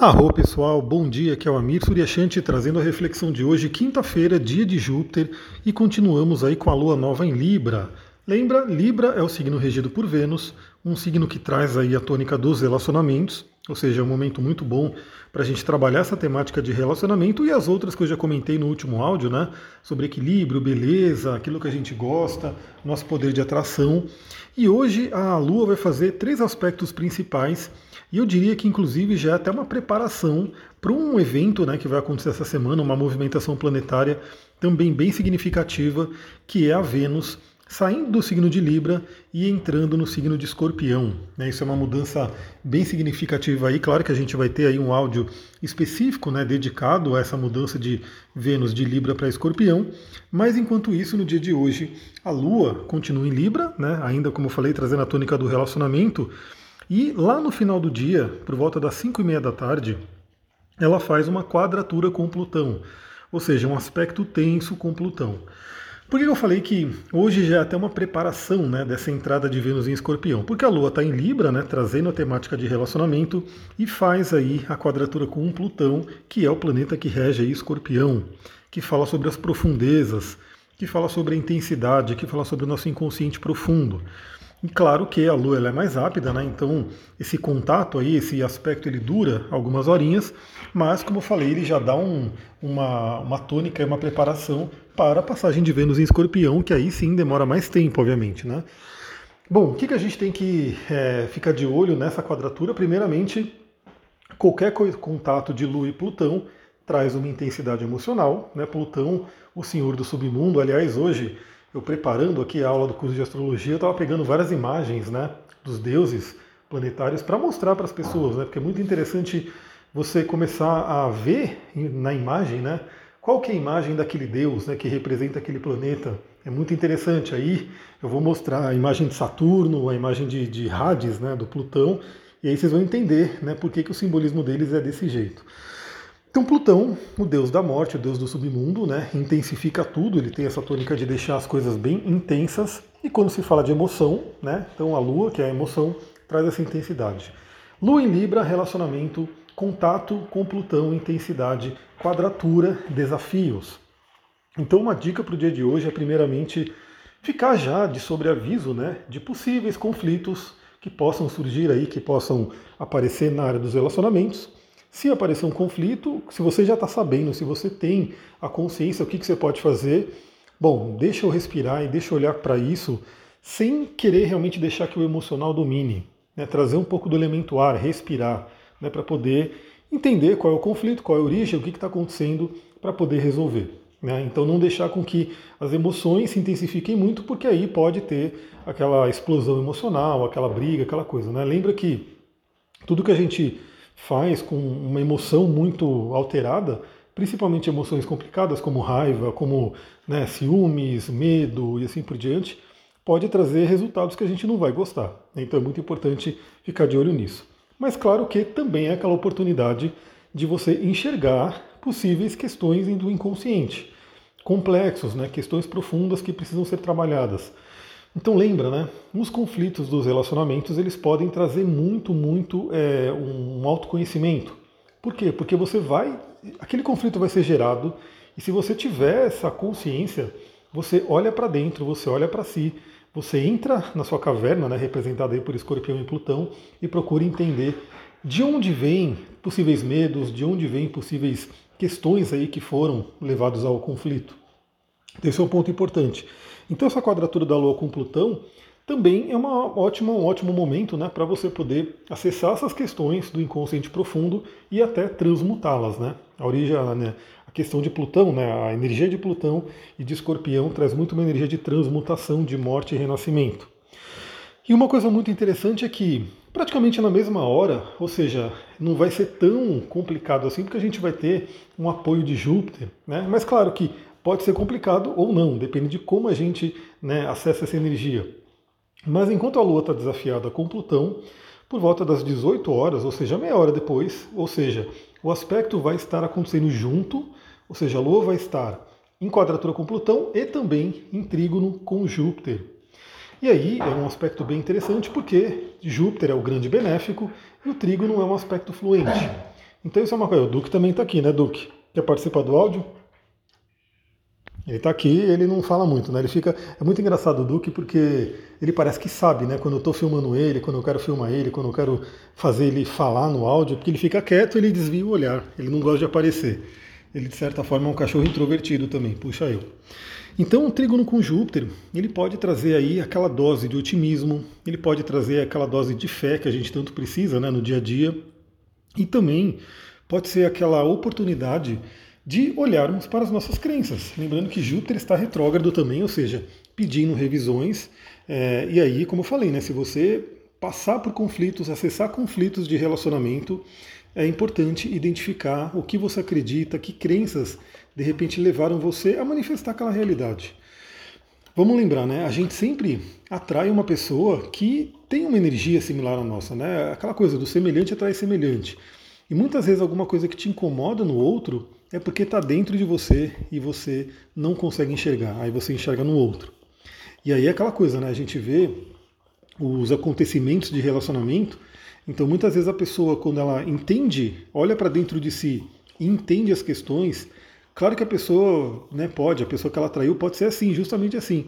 Arro pessoal, bom dia, aqui é o Amir Suryashanti trazendo a reflexão de hoje, quinta-feira, dia de Júpiter, e continuamos aí com a lua nova em Libra. Lembra, Libra é o signo regido por Vênus, um signo que traz aí a tônica dos relacionamentos, ou seja, é um momento muito bom para a gente trabalhar essa temática de relacionamento e as outras que eu já comentei no último áudio, né? Sobre equilíbrio, beleza, aquilo que a gente gosta, nosso poder de atração. E hoje a Lua vai fazer três aspectos principais e eu diria que, inclusive, já é até uma preparação para um evento né, que vai acontecer essa semana, uma movimentação planetária também bem significativa, que é a Vênus saindo do signo de Libra e entrando no signo de Escorpião. Né? Isso é uma mudança bem significativa aí. Claro que a gente vai ter aí um áudio específico, né, dedicado a essa mudança de Vênus de Libra para Escorpião. Mas enquanto isso, no dia de hoje, a Lua continua em Libra, né, ainda como eu falei, trazendo a tônica do relacionamento. E lá no final do dia, por volta das 5 e meia da tarde, ela faz uma quadratura com Plutão, ou seja, um aspecto tenso com Plutão. Por que eu falei que hoje já é até uma preparação né, dessa entrada de Vênus em Escorpião? Porque a Lua está em Libra, né, trazendo a temática de relacionamento, e faz aí a quadratura com um Plutão, que é o planeta que rege aí Escorpião, que fala sobre as profundezas, que fala sobre a intensidade, que fala sobre o nosso inconsciente profundo. E claro que a Lua é mais rápida, né? então esse contato aí, esse aspecto, ele dura algumas horinhas, mas como eu falei, ele já dá um, uma, uma tônica e uma preparação para a passagem de Vênus em Escorpião, que aí sim demora mais tempo, obviamente. Né? Bom, o que, que a gente tem que é, ficar de olho nessa quadratura? Primeiramente, qualquer contato de Lua e Plutão traz uma intensidade emocional. Né? Plutão, o senhor do submundo, aliás, hoje eu preparando aqui a aula do curso de astrologia, eu estava pegando várias imagens né, dos deuses planetários para mostrar para as pessoas, né, porque é muito interessante você começar a ver na imagem né, qual que é a imagem daquele deus né, que representa aquele planeta. É muito interessante. Aí eu vou mostrar a imagem de Saturno, a imagem de, de Hades, né, do Plutão, e aí vocês vão entender né, por que, que o simbolismo deles é desse jeito. Então Plutão, o deus da morte, o deus do submundo, né, intensifica tudo, ele tem essa tônica de deixar as coisas bem intensas, e quando se fala de emoção, né, então a lua, que é a emoção, traz essa intensidade. Lua em Libra, relacionamento, contato com Plutão, intensidade, quadratura, desafios. Então uma dica para o dia de hoje é primeiramente ficar já de sobreaviso né, de possíveis conflitos que possam surgir aí, que possam aparecer na área dos relacionamentos se aparecer um conflito, se você já está sabendo, se você tem a consciência, o que, que você pode fazer, bom, deixa eu respirar e deixa eu olhar para isso sem querer realmente deixar que o emocional domine. Né? Trazer um pouco do elemento ar, respirar, né? para poder entender qual é o conflito, qual é a origem, o que está acontecendo, para poder resolver. Né? Então não deixar com que as emoções se intensifiquem muito, porque aí pode ter aquela explosão emocional, aquela briga, aquela coisa. Né? Lembra que tudo que a gente faz com uma emoção muito alterada, principalmente emoções complicadas como raiva, como né, ciúmes, medo e assim por diante, pode trazer resultados que a gente não vai gostar. Então é muito importante ficar de olho nisso. Mas claro que também é aquela oportunidade de você enxergar possíveis questões do inconsciente, complexos, né, questões profundas que precisam ser trabalhadas. Então lembra, né? Os conflitos dos relacionamentos eles podem trazer muito, muito é, um autoconhecimento. Por quê? Porque você vai, aquele conflito vai ser gerado e se você tiver essa consciência, você olha para dentro, você olha para si, você entra na sua caverna, né, representada aí por Escorpião e Plutão, e procura entender de onde vêm possíveis medos, de onde vêm possíveis questões aí que foram levados ao conflito. Esse é um ponto importante. Então essa quadratura da Lua com Plutão também é uma ótima, um ótimo momento né, para você poder acessar essas questões do inconsciente profundo e até transmutá-las. Né? A origem, né, a questão de Plutão, né, a energia de Plutão e de Escorpião traz muito uma energia de transmutação, de morte e renascimento. E uma coisa muito interessante é que praticamente na mesma hora, ou seja, não vai ser tão complicado assim, porque a gente vai ter um apoio de Júpiter, né? Mas claro que pode ser complicado ou não, depende de como a gente né, acessa essa energia. Mas enquanto a Lua está desafiada com Plutão, por volta das 18 horas, ou seja, meia hora depois, ou seja, o aspecto vai estar acontecendo junto, ou seja, a Lua vai estar em quadratura com Plutão e também em trígono com Júpiter. E aí é um aspecto bem interessante porque Júpiter é o grande benéfico e o trígono é um aspecto fluente. Então isso é uma coisa. O Duque também está aqui, né, Duque? Quer participar do áudio? Ele está aqui, ele não fala muito, né? Ele fica. É muito engraçado o Duque porque ele parece que sabe, né? Quando eu estou filmando ele, quando eu quero filmar ele, quando eu quero fazer ele falar no áudio, porque ele fica quieto, ele desvia o olhar, ele não gosta de aparecer. Ele de certa forma é um cachorro introvertido também, puxa eu. Então o trígono com Júpiter, ele pode trazer aí aquela dose de otimismo, ele pode trazer aquela dose de fé que a gente tanto precisa, né, no dia a dia, e também pode ser aquela oportunidade de olharmos para as nossas crenças. Lembrando que Júpiter está retrógrado também, ou seja, pedindo revisões. É, e aí, como eu falei, né, se você passar por conflitos, acessar conflitos de relacionamento, é importante identificar o que você acredita, que crenças de repente levaram você a manifestar aquela realidade. Vamos lembrar, né? A gente sempre atrai uma pessoa que tem uma energia similar à nossa, né? Aquela coisa do semelhante atrai semelhante. E muitas vezes alguma coisa que te incomoda no outro é porque está dentro de você e você não consegue enxergar. Aí você enxerga no outro. E aí é aquela coisa, né? A gente vê os acontecimentos de relacionamento. Então muitas vezes a pessoa, quando ela entende, olha para dentro de si e entende as questões, claro que a pessoa né, pode, a pessoa que ela traiu pode ser assim, justamente assim.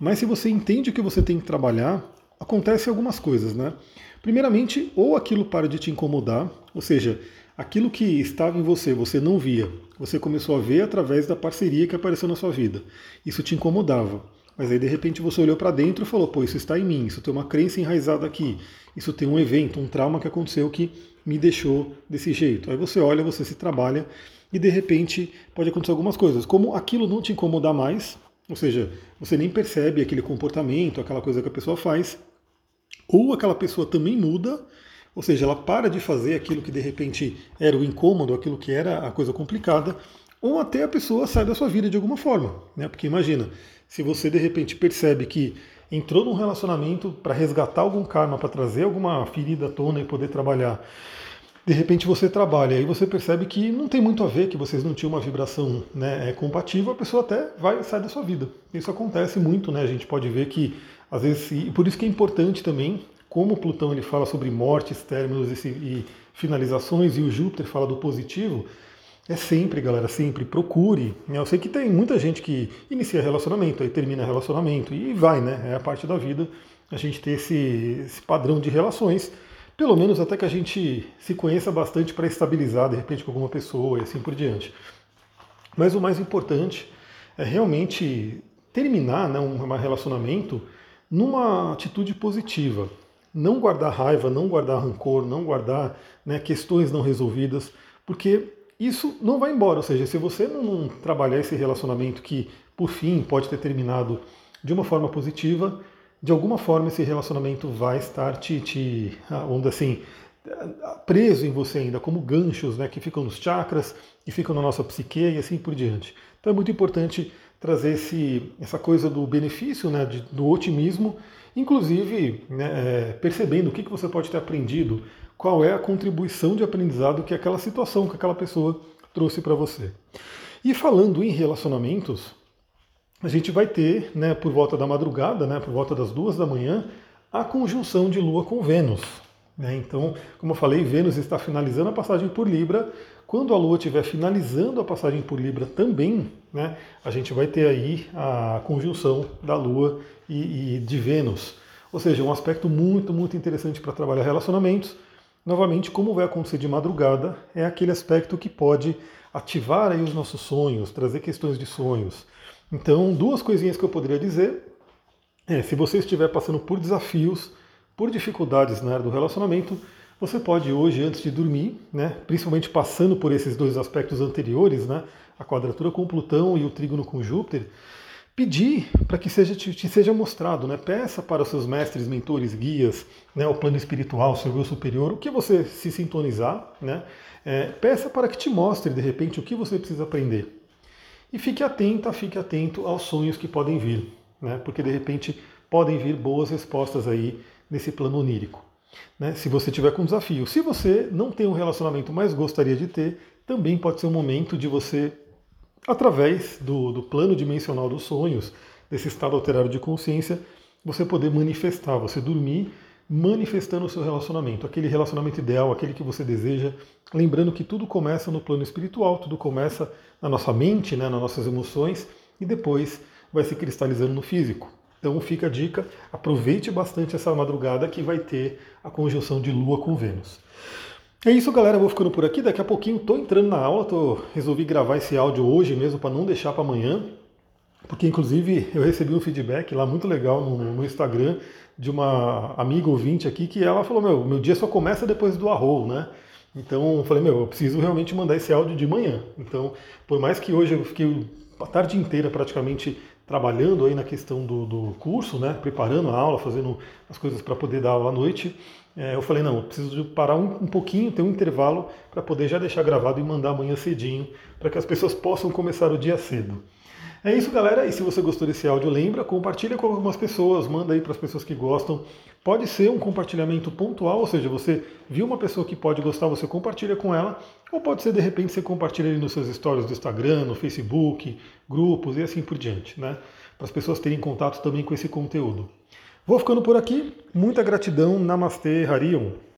Mas se você entende o que você tem que trabalhar, acontecem algumas coisas, né? Primeiramente, ou aquilo para de te incomodar, ou seja, aquilo que estava em você, você não via, você começou a ver através da parceria que apareceu na sua vida. Isso te incomodava. Mas aí de repente você olhou para dentro e falou: pô, isso está em mim, isso tem uma crença enraizada aqui, isso tem um evento, um trauma que aconteceu que me deixou desse jeito. Aí você olha, você se trabalha e de repente pode acontecer algumas coisas. Como aquilo não te incomodar mais, ou seja, você nem percebe aquele comportamento, aquela coisa que a pessoa faz, ou aquela pessoa também muda ou seja, ela para de fazer aquilo que de repente era o incômodo, aquilo que era a coisa complicada, ou até a pessoa sai da sua vida de alguma forma. Né? Porque imagina, se você de repente percebe que entrou num relacionamento para resgatar algum karma, para trazer alguma ferida à tona e poder trabalhar, de repente você trabalha e você percebe que não tem muito a ver, que vocês não tinham uma vibração né, é, compatível, a pessoa até vai sair da sua vida. Isso acontece muito, né? A gente pode ver que às vezes, e por isso que é importante também como Plutão ele fala sobre mortes, términos e finalizações, e o Júpiter fala do positivo, é sempre, galera, sempre procure. Né? Eu sei que tem muita gente que inicia relacionamento, aí termina relacionamento, e vai, né? É a parte da vida a gente ter esse, esse padrão de relações, pelo menos até que a gente se conheça bastante para estabilizar, de repente, com alguma pessoa e assim por diante. Mas o mais importante é realmente terminar né, um relacionamento numa atitude positiva não guardar raiva, não guardar rancor, não guardar né, questões não resolvidas, porque isso não vai embora. Ou seja, se você não trabalhar esse relacionamento que, por fim, pode ter terminado de uma forma positiva, de alguma forma esse relacionamento vai estar te, te onde assim, preso em você ainda, como ganchos né, que ficam nos chakras, que ficam na nossa psique e assim por diante. Então é muito importante trazer esse, essa coisa do benefício, né, de, do otimismo, inclusive né, é, percebendo o que, que você pode ter aprendido, qual é a contribuição de aprendizado que aquela situação, que aquela pessoa trouxe para você. E falando em relacionamentos, a gente vai ter, né, por volta da madrugada, né, por volta das duas da manhã, a conjunção de Lua com Vênus. Né? Então, como eu falei, Vênus está finalizando a passagem por Libra. Quando a Lua estiver finalizando a passagem por Libra também, né, a gente vai ter aí a conjunção da Lua e, e de Vênus. Ou seja, um aspecto muito, muito interessante para trabalhar relacionamentos. Novamente, como vai acontecer de madrugada, é aquele aspecto que pode ativar aí os nossos sonhos, trazer questões de sonhos. Então, duas coisinhas que eu poderia dizer é, se você estiver passando por desafios, por dificuldades na área do relacionamento, você pode hoje, antes de dormir, né, principalmente passando por esses dois aspectos anteriores, né, a quadratura com Plutão e o trígono com Júpiter, pedir para que seja, te, te, seja mostrado, né? peça para os seus mestres, mentores, guias, né? o plano espiritual, o seu eu superior, o que você se sintonizar, né? É, peça para que te mostre, de repente, o que você precisa aprender. E fique atenta, fique atento aos sonhos que podem vir, né? porque de repente podem vir boas respostas aí nesse plano onírico. Né? Se você tiver com desafio. Se você não tem um relacionamento, mas gostaria de ter, também pode ser um momento de você através do, do plano dimensional dos sonhos, desse estado alterado de consciência, você poder manifestar, você dormir manifestando o seu relacionamento, aquele relacionamento ideal, aquele que você deseja. Lembrando que tudo começa no plano espiritual, tudo começa na nossa mente, né, nas nossas emoções e depois vai se cristalizando no físico. Então fica a dica, aproveite bastante essa madrugada que vai ter a conjunção de Lua com Vênus. É isso, galera. Eu vou ficando por aqui. Daqui a pouquinho estou entrando na aula. Tô, resolvi gravar esse áudio hoje mesmo para não deixar para amanhã. Porque, inclusive, eu recebi um feedback lá muito legal no, no, Instagram de uma amiga ouvinte aqui que ela falou: Meu, meu dia só começa depois do arroz, né? Então, eu falei: Meu, eu preciso realmente mandar esse áudio de manhã. Então, por mais que hoje eu fiquei a tarde inteira praticamente trabalhando aí na questão do, do curso, né? Preparando a aula, fazendo as coisas para poder dar aula à noite é, eu falei, não, eu preciso parar um, um pouquinho, ter um intervalo para poder já deixar gravado e mandar amanhã cedinho, para que as pessoas possam começar o dia cedo. É isso, galera. E se você gostou desse áudio, lembra, compartilha com algumas pessoas, manda aí para as pessoas que gostam. Pode ser um compartilhamento pontual, ou seja, você viu uma pessoa que pode gostar, você compartilha com ela, ou pode ser de repente você compartilha ali nos seus stories do Instagram, no Facebook, grupos e assim por diante, né? Para as pessoas terem contato também com esse conteúdo. Vou ficando por aqui. Muita gratidão. Namastê, Harion.